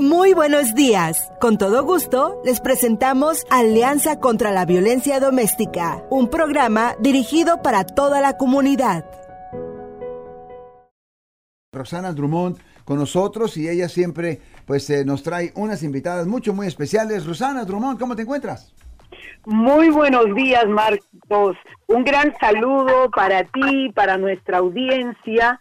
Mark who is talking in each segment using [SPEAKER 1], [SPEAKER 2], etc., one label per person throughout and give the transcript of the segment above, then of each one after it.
[SPEAKER 1] Muy buenos días. Con todo gusto, les presentamos Alianza contra la Violencia Doméstica, un programa dirigido para toda la comunidad.
[SPEAKER 2] Rosana Drummond con nosotros y ella siempre pues eh, nos trae unas invitadas mucho muy especiales. Rosana Drummond, ¿cómo te encuentras?
[SPEAKER 3] Muy buenos días, Marcos. Un gran saludo para ti, para nuestra audiencia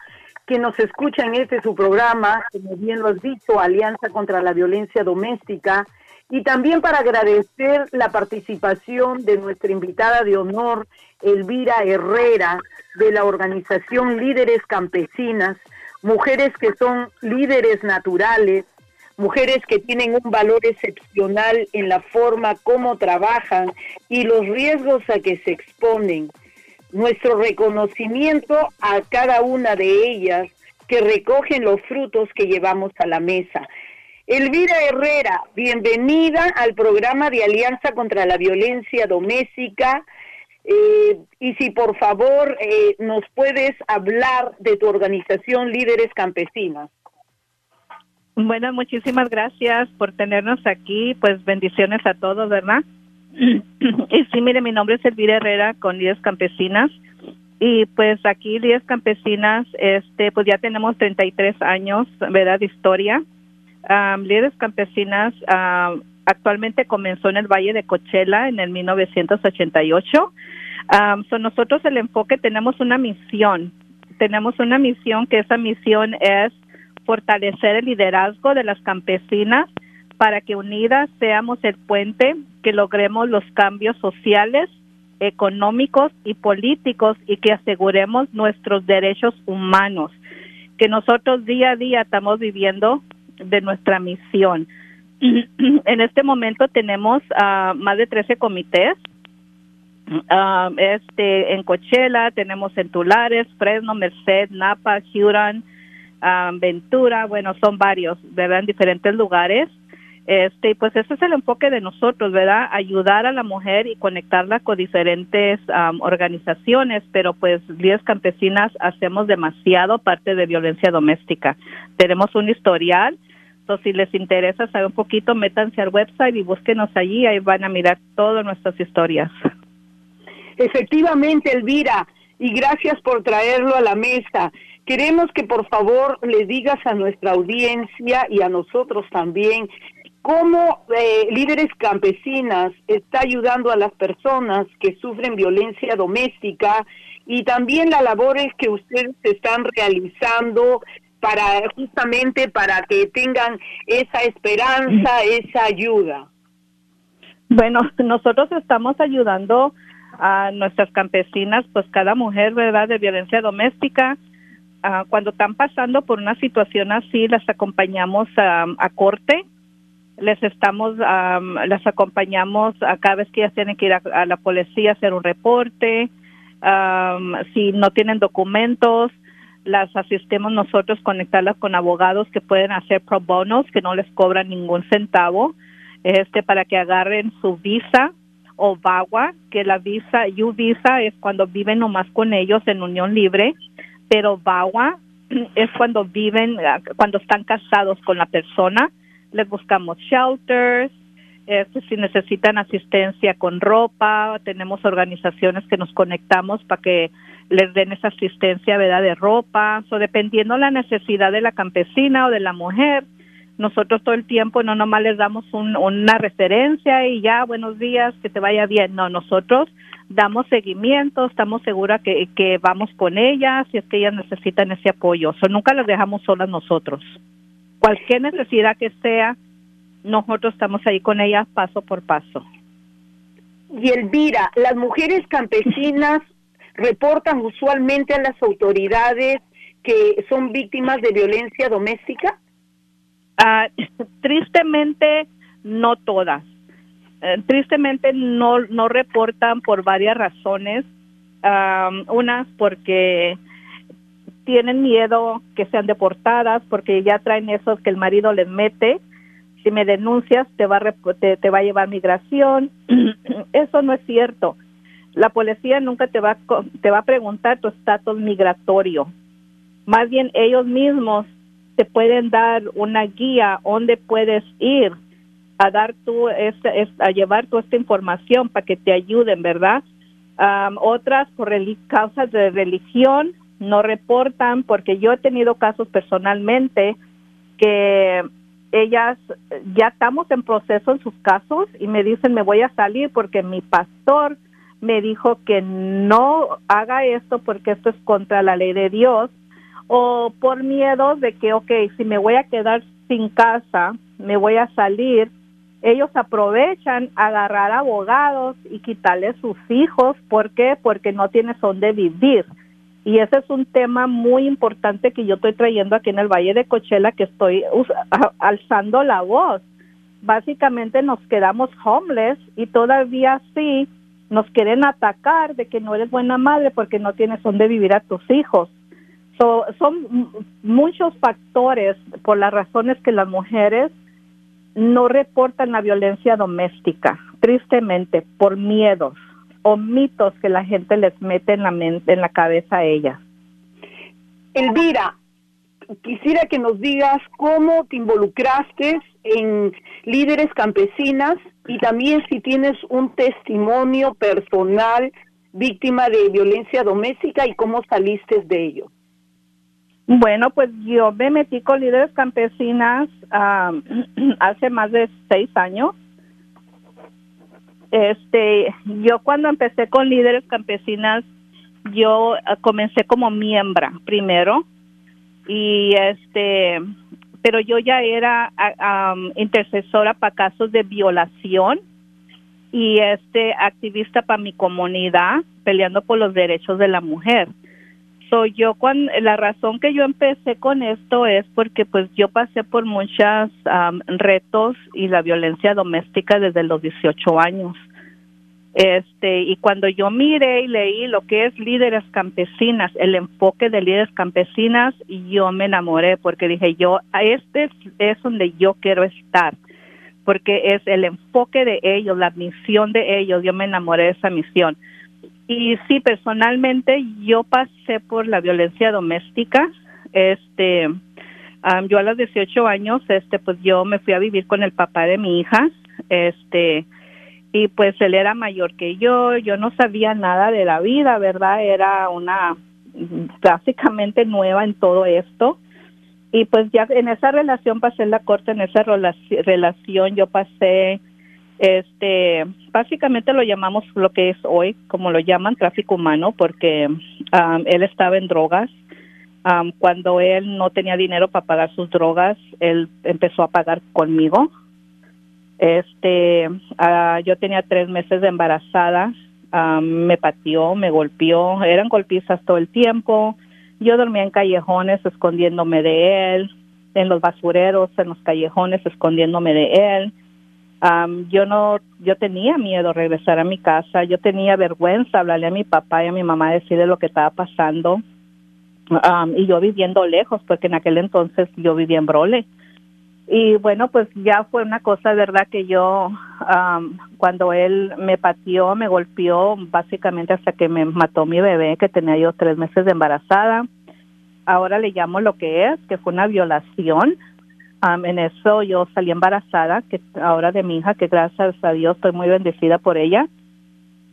[SPEAKER 3] que nos escucha en este su programa, como bien lo has dicho, Alianza contra la Violencia Doméstica, y también para agradecer la participación de nuestra invitada de honor, Elvira Herrera, de la organización Líderes Campesinas, mujeres que son líderes naturales, mujeres que tienen un valor excepcional en la forma como trabajan y los riesgos a que se exponen nuestro reconocimiento a cada una de ellas que recogen los frutos que llevamos a la mesa. Elvira Herrera, bienvenida al programa de Alianza contra la Violencia Doméstica. Eh, y si por favor eh, nos puedes hablar de tu organización Líderes Campesinas.
[SPEAKER 4] Bueno, muchísimas gracias por tenernos aquí. Pues bendiciones a todos, ¿verdad? Y sí, mire, mi nombre es Elvira Herrera con Líderes Campesinas. Y pues aquí Líderes Campesinas, este, pues ya tenemos 33 años, ¿verdad? De historia. Um, Líderes Campesinas actualmente comenzó en el Valle de Cochela en el 1988. Um, so nosotros el enfoque tenemos una misión. Tenemos una misión que esa misión es fortalecer el liderazgo de las campesinas para que unidas seamos el puente que logremos los cambios sociales, económicos y políticos y que aseguremos nuestros derechos humanos, que nosotros día a día estamos viviendo de nuestra misión. en este momento tenemos uh, más de 13 comités. Uh, este en Coachella tenemos en Tulares, Fresno, Merced, Napa, Huron, uh, Ventura, bueno, son varios, ¿verdad? En diferentes lugares. Este, pues ese es el enfoque de nosotros, ¿verdad? Ayudar a la mujer y conectarla con diferentes organizaciones, pero pues líderes campesinas hacemos demasiado parte de violencia doméstica. Tenemos un historial, entonces si les interesa saber un poquito, métanse al website y búsquenos allí, ahí van a mirar todas nuestras historias.
[SPEAKER 3] Efectivamente, Elvira, y gracias por traerlo a la mesa. Queremos que por favor le digas a nuestra audiencia y a nosotros también cómo eh, líderes campesinas está ayudando a las personas que sufren violencia doméstica y también las labores que ustedes están realizando para justamente para que tengan esa esperanza, esa ayuda.
[SPEAKER 4] Bueno, nosotros estamos ayudando a nuestras campesinas, pues cada mujer, ¿verdad?, de violencia doméstica. Ah, cuando están pasando por una situación así, las acompañamos a corte les estamos, las acompañamos a cada vez que ellas tienen que ir a, la policía a hacer un reporte, si no tienen documentos, las asistimos nosotros conectarlas con abogados que pueden hacer pro bonos, que no les cobran ningún centavo, este para que agarren su visa o VAWA, que la visa, U visa es cuando viven nomás con ellos en unión libre, pero VAWA es cuando viven, cuando están casados con la persona, les buscamos shelters, este, si necesitan asistencia con ropa, tenemos organizaciones que nos conectamos para que les den esa asistencia ¿verdad? de ropa, o dependiendo la necesidad de la campesina o de la mujer, nosotros todo el tiempo no nomás les damos una referencia y ya, buenos días, que te vaya bien, no, nosotros damos seguimiento, estamos seguras que, que vamos con ellas si es que ellas necesitan ese apoyo, o nunca las dejamos solas nosotros cualquier necesidad que sea, nosotros estamos ahí con ellas paso por paso.
[SPEAKER 3] Y Elvira, las mujeres campesinas reportan usualmente a las autoridades que son víctimas de violencia doméstica?
[SPEAKER 4] Ah, tristemente, no todas. Eh, tristemente no, no reportan por varias razones. unas porque tienen miedo que sean deportadas porque ya traen eso que el marido les mete. Si me denuncias te va a, te, va a llevar migración. eso no es cierto. La policía nunca te va, te va a preguntar tu estatus migratorio. Más bien ellos mismos te pueden dar una guía donde puedes ir a dar tú este, a llevar toda esta información para que te ayuden, ¿verdad? otras por causas de religión no reportan porque yo he tenido casos personalmente que ellas ya estamos en proceso en sus casos y me dicen me voy a salir porque mi pastor me dijo que no haga esto porque esto es contra la ley de Dios o por miedo de que, ok, si me voy a quedar sin casa, me voy a salir, ellos aprovechan agarrar abogados y quitarle sus hijos. ¿Por qué? Porque no tienes dónde vivir. Y ese es un tema muy importante que yo estoy trayendo aquí en el Valle de Cochela, que estoy alzando la voz. Básicamente nos quedamos homeless y todavía sí nos quieren atacar de que no eres buena madre porque no tienes dónde vivir a tus hijos. son muchos factores por las razones que las mujeres no reportan la violencia doméstica, tristemente, por miedos o mitos que la gente les mete en la mente, en la cabeza a ellas.
[SPEAKER 3] Elvira, quisiera que nos digas cómo te involucraste en líderes campesinas y también si tienes un testimonio personal víctima de violencia doméstica y cómo saliste de ello.
[SPEAKER 4] Bueno, pues yo me metí con líderes campesinas hace más de seis años este, yo cuando empecé con líderes campesinas, yo eh, comencé como miembro primero y este, pero yo ya era intercesora para casos de violación y este activista para mi comunidad peleando por los derechos de la mujer. Soy yo la razón que yo empecé con esto es porque pues yo pasé por muchos retos y la violencia doméstica desde los 18 años. Este, y cuando yo miré y leí lo que es líderes campesinas, el enfoque de líderes campesinas, yo me enamoré porque dije yo, este es donde yo quiero estar, porque es el enfoque de ellos, la misión de ellos, yo me enamoré de esa misión. Y sí, personalmente yo pasé por la violencia doméstica. Este, yo a los 18 años, este, pues yo me fui a vivir con el papá de mi hija. Este, y pues él era mayor que yo, yo no sabía nada de la vida, ¿verdad? Era una básicamente nueva en todo esto. Y pues ya en esa relación pasé la corte, en esa relación yo pasé este, básicamente lo llamamos lo que es hoy, como lo llaman, tráfico humano, porque él estaba en drogas. Cuando él no tenía dinero para pagar sus drogas, él empezó a pagar conmigo. Este, uh, yo tenía tres meses de embarazada, me pateó, me golpeó, eran golpizas todo el tiempo. Yo dormía en callejones escondiéndome de él, en los basureros, en los callejones escondiéndome de él yo no, yo tenía miedo regresar a mi casa, yo tenía vergüenza hablarle a mi papá y a mi mamá decirle lo que estaba pasando. y yo viviendo lejos, porque en aquel entonces yo vivía en Brole. Y bueno, pues ya fue una cosa, verdad, que yo, cuando él me pateó, me golpeó, básicamente hasta que me mató mi bebé, que tenía yo tres meses de embarazada. Ahora le llamo lo que es, que fue una violación en eso yo salí embarazada, que ahora de mi hija, que gracias a Dios estoy muy bendecida por ella.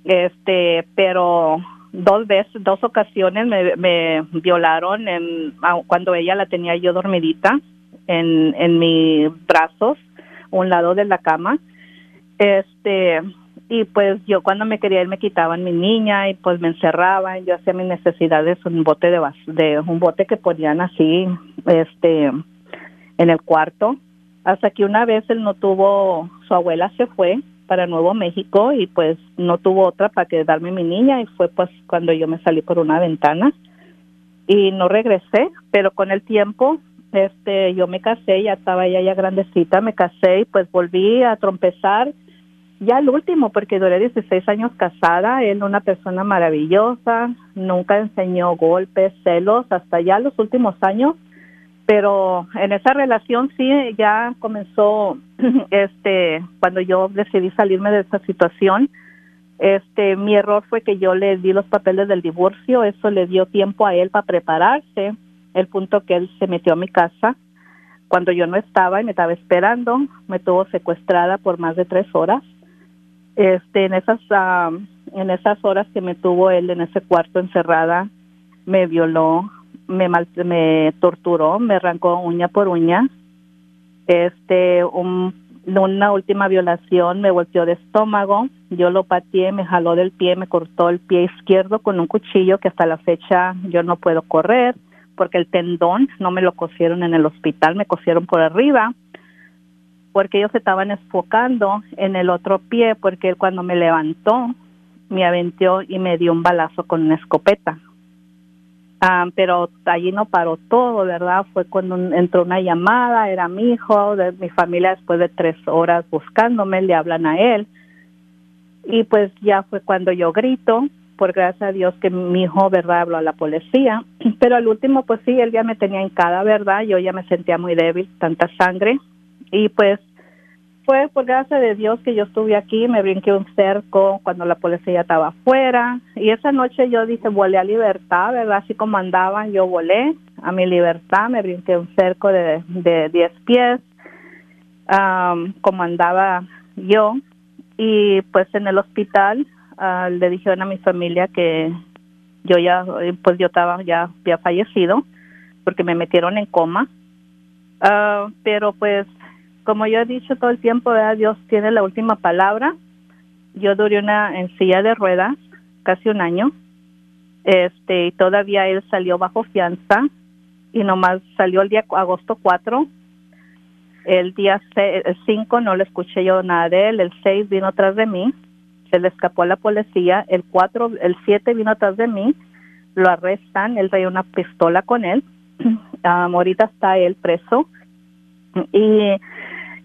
[SPEAKER 4] Este, pero dos veces, dos ocasiones me, me violaron en, cuando ella la tenía yo dormidita en, en mis brazos, un lado de la cama. Este, y pues yo cuando me quería ir me quitaban mi niña y pues me encerraban, yo hacía mis necesidades un bote de, de un bote que ponían así, este, en el cuarto, hasta que una vez él no tuvo, su abuela se fue para Nuevo México y pues no tuvo otra para quedarme mi niña y fue pues cuando yo me salí por una ventana y no regresé, pero con el tiempo este yo me casé, ya estaba ella ya grandecita, me casé y pues volví a trompezar ya el último porque duré 16 años casada, él una persona maravillosa, nunca enseñó golpes, celos, hasta ya los últimos años pero en esa relación sí ya comenzó este cuando yo decidí salirme de esa situación este mi error fue que yo le di los papeles del divorcio eso le dio tiempo a él para prepararse el punto que él se metió a mi casa cuando yo no estaba y me estaba esperando, me tuvo secuestrada por más de tres horas. Este, en esas, ah, en esas horas que me tuvo él en ese cuarto encerrada, me violó, me, me torturó, me arrancó uña por uña. Este, una última violación me volteó de estómago, yo lo pateé, me jaló del pie, me cortó el pie izquierdo con un cuchillo que hasta la fecha yo no puedo correr porque el tendón no me lo cosieron en el hospital, me cosieron por arriba porque ellos estaban enfocando en el otro pie porque él cuando me levantó me aventó y me dio un balazo con una escopeta. Ah, pero allí no paró todo, ¿verdad? Fue cuando entró una llamada, era mi hijo, de mi familia después de tres horas buscándome, le hablan a él. Y pues ya fue cuando yo grito, por gracias a Dios que mi hijo, ¿verdad?, habló a la policía. Pero al último, pues sí, él ya me tenía en cada ¿verdad? Yo ya me sentía muy débil, tanta sangre. Y pues fue por gracia de Dios que yo estuve aquí, me brinqué un cerco cuando la policía estaba afuera. Y esa noche yo dije, volé a libertad, ¿verdad? Así como andaban, yo volé a mi libertad, me brinqué un cerco de, de 10 pies, como andaba yo. Y pues en el hospital uh, le dijeron a mi familia que yo ya, pues yo estaba, ya había fallecido porque me metieron en coma. Ah, pero pues, como yo he dicho todo el tiempo, Dios tiene la última palabra. Yo duré una en silla de ruedas casi un año. Este, y todavía él salió bajo fianza y nomás salió el día agosto 4. El día 5 no le escuché yo nada de él, el 6 vino atrás de mí se le escapó a la policía, el 4, el 7 vino atrás de mí, lo arrestan, él traía una pistola con él, ahorita está él preso y,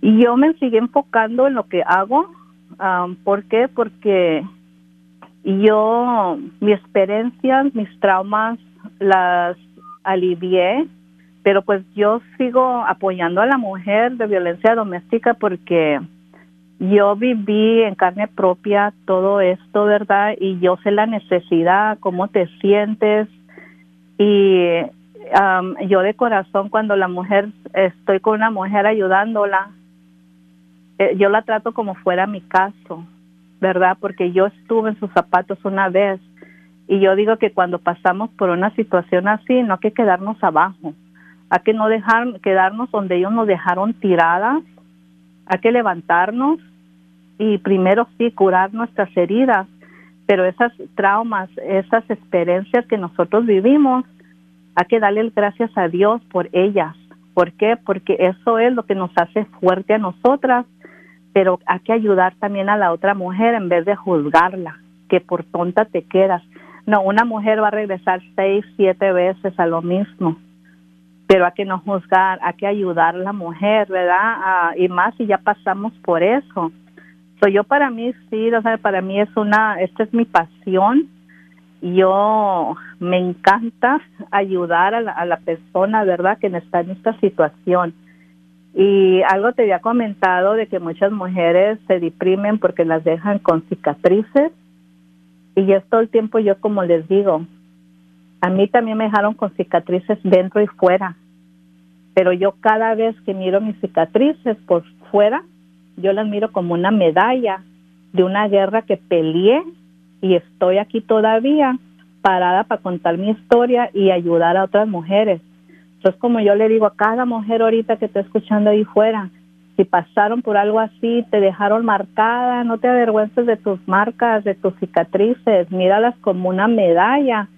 [SPEAKER 4] yo me sigue enfocando en lo que hago, ¿por qué? Porque yo, mis experiencias, mis traumas, las alivié, pero pues yo sigo apoyando a la mujer de violencia doméstica porque yo viví en carne propia todo esto, ¿verdad? Y yo sé la necesidad, cómo te sientes. Y yo de corazón, cuando la mujer, estoy con una mujer ayudándola, eh, yo la trato como fuera mi caso, ¿verdad? Porque yo estuve en sus zapatos una vez. Y yo digo que cuando pasamos por una situación así, no hay que quedarnos abajo. Hay que no dejar, quedarnos donde ellos nos dejaron tiradas. Hay que levantarnos y primero sí curar nuestras heridas, pero esas traumas, esas experiencias que nosotros vivimos, hay que darle gracias a Dios por ellas. ¿Por qué? Porque eso es lo que nos hace fuerte a nosotras, pero hay que ayudar también a la otra mujer en vez de juzgarla, que por tonta te quedas. No, una mujer va a regresar seis, siete veces a lo mismo, pero hay que no juzgar, hay que ayudar a la mujer, ¿verdad? Y más si ya pasamos por eso yo para mí sí, o sea, para mí es una, esta es mi pasión. Yo me encanta ayudar a la, a la persona, ¿verdad?, que está en esta situación. Y algo te había comentado de que muchas mujeres se deprimen porque las dejan con cicatrices. Y es todo el tiempo yo como les digo, a mí también me dejaron con cicatrices dentro y fuera. Pero yo cada vez que miro mis cicatrices por fuera, yo las miro como una medalla de una guerra que peleé y estoy aquí todavía parada para contar mi historia y ayudar a otras mujeres. Entonces, como yo le digo a cada mujer ahorita que está escuchando ahí fuera, si pasaron por algo así, te dejaron marcada, no te avergüences de tus marcas, de tus cicatrices, míralas como una medalla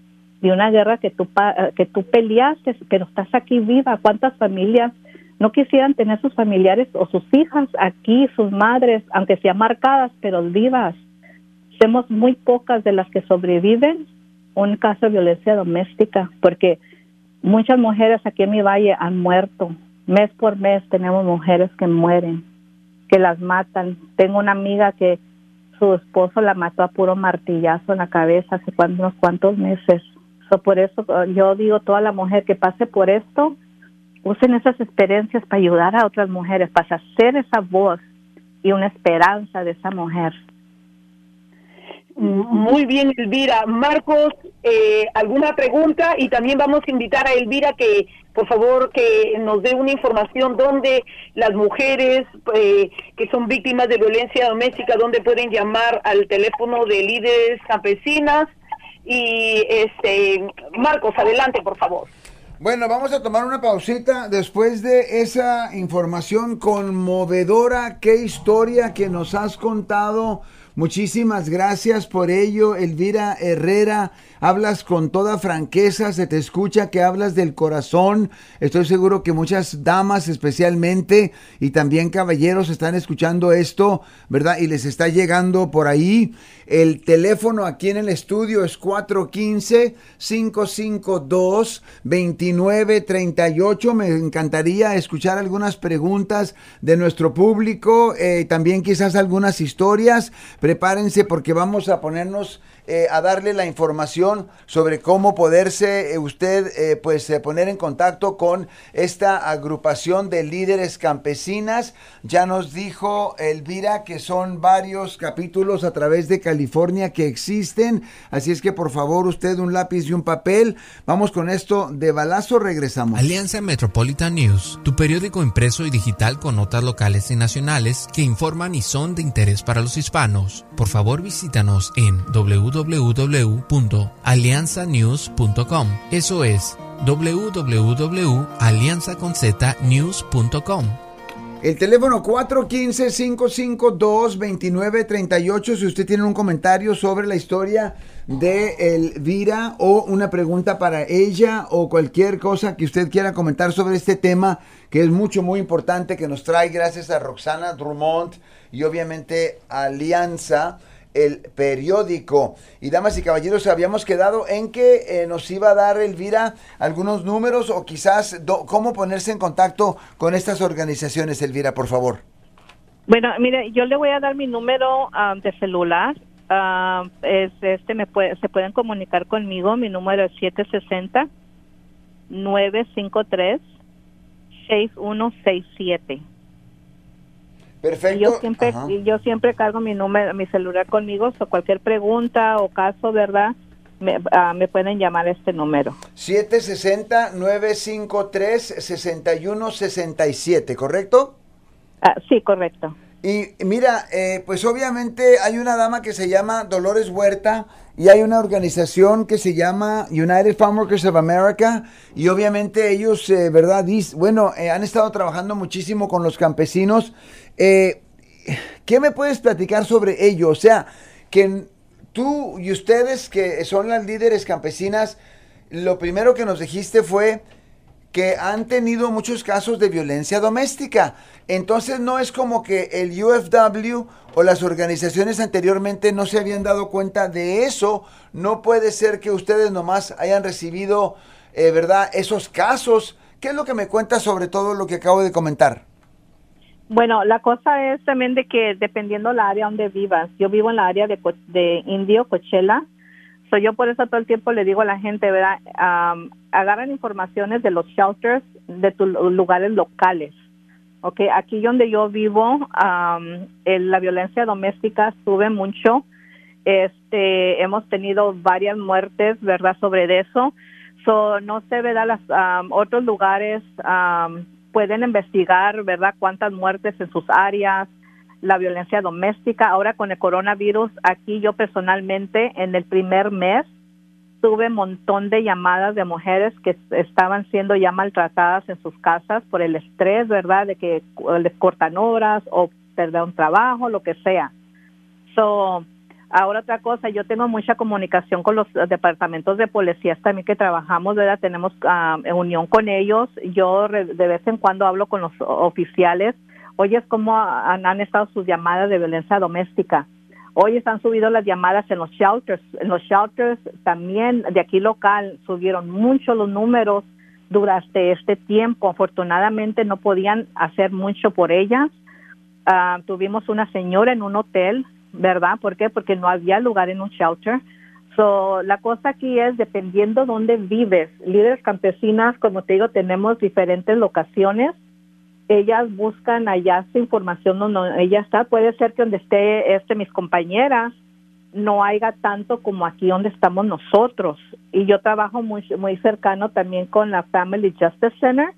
[SPEAKER 4] de una guerra que tú, que tú peleaste, pero estás aquí viva. ¿Cuántas familias no quisieran tener sus familiares o sus hijas aquí, sus madres, aunque sean marcadas, pero vivas. Somos muy pocas de las que sobreviven un caso de violencia doméstica, porque muchas mujeres aquí en mi valle han muerto. Mes por mes tenemos mujeres que mueren, que las matan. Tengo una amiga que su esposo la mató a puro martillazo en la cabeza hace unos cuantos meses. por eso yo digo, toda la mujer que pase por esto, usen esas experiencias para ayudar a otras mujeres, para hacer esa voz y una esperanza de esa mujer.
[SPEAKER 3] Muy bien, Elvira. Marcos, eh, ¿alguna pregunta? Y también vamos a invitar a Elvira que, por favor, que nos dé una información donde las mujeres eh, que son víctimas de violencia doméstica, donde pueden llamar al teléfono de líderes campesinas. Y, este, Marcos, adelante, por favor.
[SPEAKER 2] Bueno, vamos a tomar una pausita después de esa información conmovedora. Qué historia que nos has contado Muchísimas gracias por ello, Elvira Herrera. Hablas con toda franqueza, se te escucha que hablas del corazón. Estoy seguro que muchas damas especialmente y también caballeros están escuchando esto, ¿verdad? Y les está llegando por ahí. El teléfono aquí en el estudio es 415-552-2938. Me encantaría escuchar algunas preguntas de nuestro público, eh, también quizás algunas historias. Prepárense porque vamos a ponernos eh, a darle la información sobre cómo poderse eh, usted eh, pues poner en contacto con esta agrupación de líderes campesinas. Ya nos dijo Elvira que son varios capítulos a través de California que existen, así es que por favor usted un lápiz y un papel. Vamos con esto de balazo, regresamos.
[SPEAKER 5] Alianza Metropolitan News, tu periódico impreso y digital con notas locales y nacionales que informan y son de interés para los hispanos. Por favor visítanos en www www.alianzanews.com. Eso es www.alianzaconznews.com.
[SPEAKER 2] El teléfono 415-552-2938. Si usted tiene un comentario sobre la historia de Elvira o una pregunta para ella o cualquier cosa que usted quiera comentar sobre este tema que es mucho, muy importante que nos trae gracias a Roxana Drummond y obviamente Alianza el periódico. Y damas y caballeros, habíamos quedado en que eh, nos iba a dar Elvira algunos números o quizás cómo ponerse en contacto con estas organizaciones, Elvira, por favor.
[SPEAKER 4] Bueno, mire, yo le voy a dar mi número ah, de celular. Uh, es este me puede, se pueden comunicar conmigo. Mi número es 760 953 6167.
[SPEAKER 2] Perfecto.
[SPEAKER 4] Y yo siempre, yo siempre cargo mi número, mi celular conmigo, o cualquier pregunta o caso, ¿verdad? Me, ah, me pueden llamar a este número.
[SPEAKER 2] 760-953-6167, ¿correcto?
[SPEAKER 4] Ah, sí, correcto.
[SPEAKER 2] Y mira, eh, pues obviamente hay una dama que se llama Dolores Huerta y hay una organización que se llama United Farm Workers of America y obviamente ellos, eh, ¿verdad? Bueno, eh, han estado trabajando muchísimo con los campesinos ¿Qué me puedes platicar sobre ello? O sea, que tú y ustedes que son las líderes campesinas, lo primero que nos dijiste fue que han tenido muchos casos de violencia doméstica. Entonces no es como que el UFW o las organizaciones anteriormente no se habían dado cuenta de eso. No puede ser que ustedes nomás hayan recibido, eh, ¿verdad?, esos casos. ¿Qué es lo que me cuentas sobre todo lo que acabo de comentar?
[SPEAKER 4] Bueno, la cosa es también de que dependiendo la área donde vivas, yo vivo en la área de, de Indio, Coachella, so yo por eso todo el tiempo le digo a la gente, ¿verdad? Agarran informaciones de los shelters de tus lugares locales. Ok, aquí donde yo vivo, la violencia doméstica sube mucho. Este, hemos tenido varias muertes, ¿verdad? Sobre eso. So, no sé, ¿verdad? Las, otros lugares pueden investigar, ¿verdad?, cuántas muertes en sus áreas, la violencia doméstica. Ahora con el coronavirus, aquí yo personalmente en el primer mes tuve un montón de llamadas de mujeres que estaban siendo ya maltratadas en sus casas por el estrés, ¿verdad?, de que les cortan horas o perder un trabajo, lo que sea. So, Ahora otra cosa, yo tengo mucha comunicación con los departamentos de policías también que trabajamos, ¿verdad? Tenemos ah, unión con ellos. Yo de vez en cuando hablo con los oficiales. Oye, cómo han, han, estado sus llamadas de violencia doméstica. Hoy han subido las llamadas en los shelters. En los shelters también de aquí local subieron mucho los números durante este tiempo. Afortunadamente no podían hacer mucho por ellas. Ah, tuvimos una señora en un hotel ¿verdad? ¿Por qué? Porque no había lugar en un shelter. So, la cosa aquí es dependiendo dónde vives. Líderes campesinas, como te digo, tenemos diferentes locaciones. Ellas buscan allá su información donde ella está. Puede ser que donde esté este mis compañeras no haya tanto como aquí donde estamos nosotros. Y yo trabajo muy, muy cercano también con la Family Justice Center,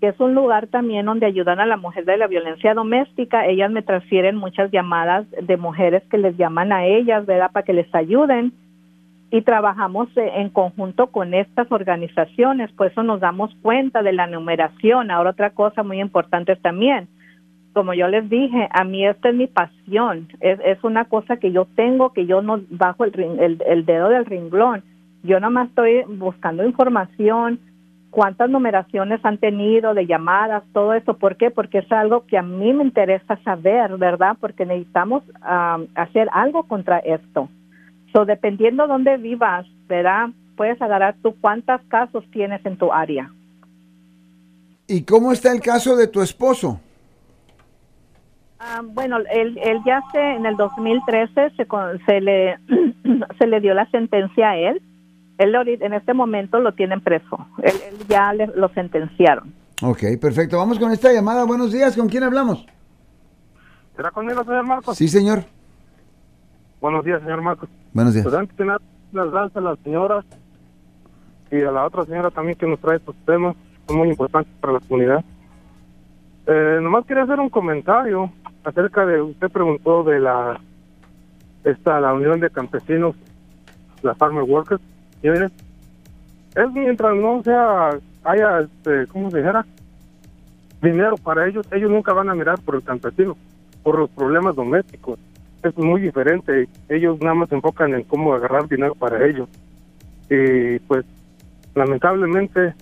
[SPEAKER 4] que es un lugar también donde ayudan a la mujer de la violencia doméstica. Ellas me transfieren muchas llamadas de mujeres que les llaman a ellas, ¿verdad? Para que les ayuden. Y trabajamos eh, en conjunto con estas organizaciones, por eso nos damos cuenta de la numeración. Ahora otra cosa muy importante también, como yo les dije, a mí esta es mi pasión, es, es una cosa que yo tengo, que yo no bajo el, el, dedo del ringlón. Yo nomás estoy buscando información, cuántas numeraciones han tenido de llamadas, todo eso. ¿Por qué? Porque es algo que a mí me interesa saber, ¿verdad? Porque necesitamos hacer algo contra esto. So, dependiendo dónde vivas, ¿verdad? Puedes agarrar tú cuántos casos tienes en tu área.
[SPEAKER 2] ¿Y cómo está el caso de tu esposo?
[SPEAKER 4] Ah, bueno, él, él ya se, en el 2013 se, se, le, se le dio la sentencia a él. Él en este momento lo tienen preso. Él, ya lo sentenciaron.
[SPEAKER 2] Ok, perfecto. Vamos con esta llamada. Buenos días. ¿Con quién hablamos?
[SPEAKER 6] ¿Será conmigo, señor Marcos?
[SPEAKER 2] Sí, señor.
[SPEAKER 6] Buenos días, señor Marcos.
[SPEAKER 2] Buenos días. Pues
[SPEAKER 6] antes de las gracias a las señoras y a la otra señora también que nos trae estos temas. Son muy importantes para la comunidad. Eh, nomás quería hacer un comentario acerca de, usted preguntó de la, esta, la Unión de Campesinos, la Farmer Workers, y es mientras no sea, haya, este, ¿cómo se dijera? Dinero para ellos, ellos nunca van a mirar por el campesino, por los problemas domésticos. Es muy diferente, ellos nada más se enfocan en cómo agarrar dinero para ellos. Y pues, lamentablemente,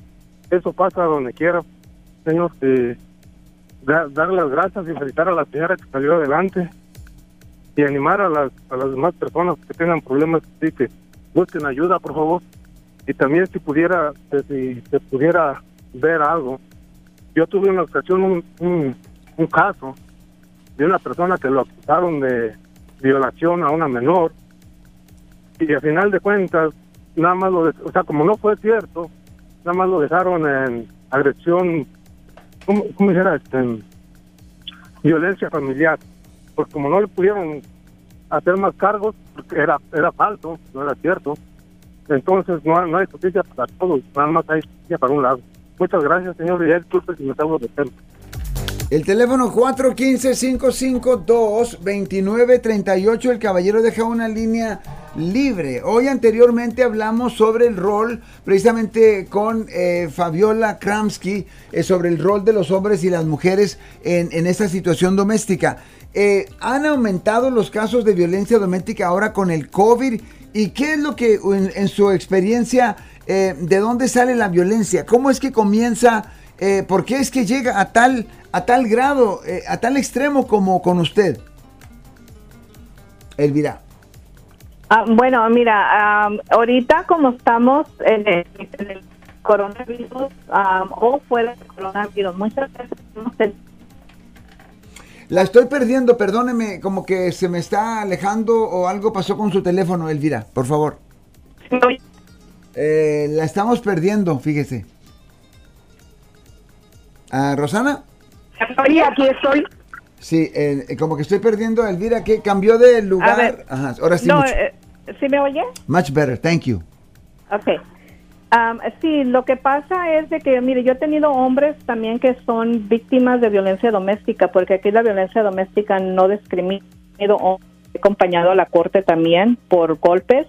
[SPEAKER 6] eso pasa donde quiera, señor. Eh, dar las gracias y felicitar a la señora que salió adelante y animar a las, a las demás personas que tengan problemas así que busquen ayuda, por favor. Y también si pudiera, si se pudiera ver algo. Yo tuve una ocasión un, un, caso de una persona que lo acusaron de violación a una menor y al final de cuentas nada más lo, o sea, como no fue cierto, nada más lo dejaron en agresión ¿cómo, cómo dijera? Este, violencia familiar. Pues como no le pudieron hacer más cargos, porque era, era falso, no era cierto. Entonces no, no hay justicia para todos, nada más hay justicia para un lado. Muchas gracias, señor, y disculpe si me estamos de tiempo.
[SPEAKER 2] El teléfono 415-552-2938. El caballero deja una línea libre. Hoy anteriormente hablamos sobre el rol, precisamente con eh, Fabiola Kramsky, eh, sobre el rol de los hombres y las mujeres en, esta situación doméstica. Eh, ¿Han aumentado los casos de violencia doméstica ahora con el COVID? ¿Y qué es lo que en su experiencia, de dónde sale la violencia? ¿Cómo es que comienza? ¿Por qué es que llega a tal a tal grado, eh, a tal extremo como con usted? Elvira.
[SPEAKER 4] Ah, bueno, mira, ahorita como estamos en el, coronavirus o fuera del coronavirus, muchas veces
[SPEAKER 2] La estoy perdiendo, perdóneme, como que se me está alejando o algo pasó con su teléfono, Elvira, por favor. Eh, la estamos perdiendo, fíjese. ¿A Rosana?
[SPEAKER 3] aquí estoy.
[SPEAKER 2] Sí, eh, como que estoy perdiendo a Elvira, que cambió de lugar. Ajá, ahora sí.
[SPEAKER 4] No, eh, ¿Sí me oye?
[SPEAKER 2] Much better, thank you.
[SPEAKER 4] Ok. Um, sí, lo que pasa es de que, mire, yo he tenido hombres también que son víctimas de violencia doméstica, porque aquí la violencia doméstica no discrimina. He acompañado a la corte también por golpes,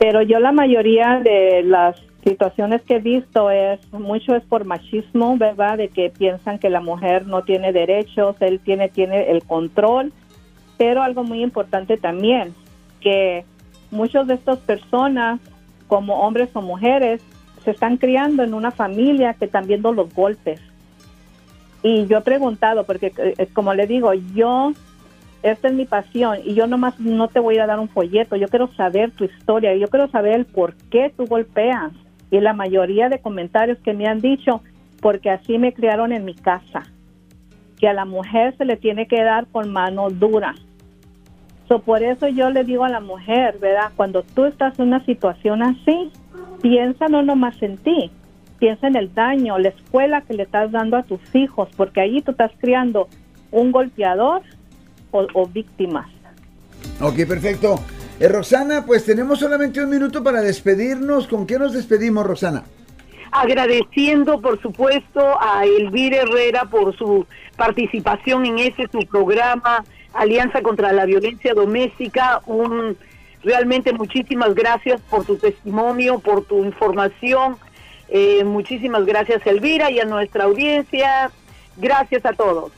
[SPEAKER 4] pero yo la mayoría de las situaciones que he visto es mucho es por machismo, ¿verdad? De que piensan que la mujer no tiene derechos, él tiene tiene el control, pero algo muy importante también que muchos de estas personas como hombres o mujeres se están criando en una familia que están viendo los golpes. Y yo he preguntado, porque eh, como le digo, yo, esta es mi pasión y yo nomás no te voy a dar un folleto, yo quiero saber tu historia, yo quiero saber el por qué tú golpeas y la mayoría de comentarios que me han dicho, porque así me criaron en mi casa, que a la mujer se le tiene que dar con mano dura. So, por eso yo le digo a la mujer, ¿verdad? Cuando tú estás en una situación así, piensa no nomás en ti, piensa en el daño, la escuela que le estás dando a tus hijos, porque ahí tú estás criando un golpeador o, o víctimas.
[SPEAKER 2] Ok, perfecto. Eh, Roxana, pues tenemos solamente un minuto para despedirnos. ¿Con qué nos despedimos, Roxana?
[SPEAKER 3] Agradeciendo, por supuesto, a Elvira Herrera por su participación en ese su programa Alianza contra la Violencia Doméstica. Un, realmente muchísimas gracias por tu testimonio, por tu información. Eh, muchísimas gracias, Elvira, y a nuestra audiencia. Gracias a todos.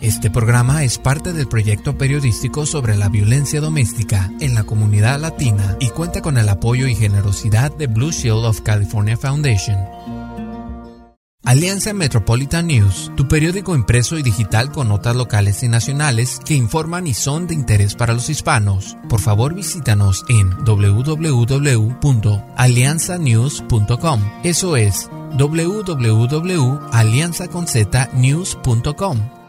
[SPEAKER 5] Este programa es parte del proyecto periodístico sobre la violencia doméstica en la comunidad latina y cuenta con el apoyo y generosidad de Blue Shield of California Foundation. Alianza Metropolitan News, tu periódico impreso y digital con notas locales y nacionales que informan y son de interés para los hispanos. Por favor, visítanos en www.alianzanews.com. Eso es www.alianzaconznews.com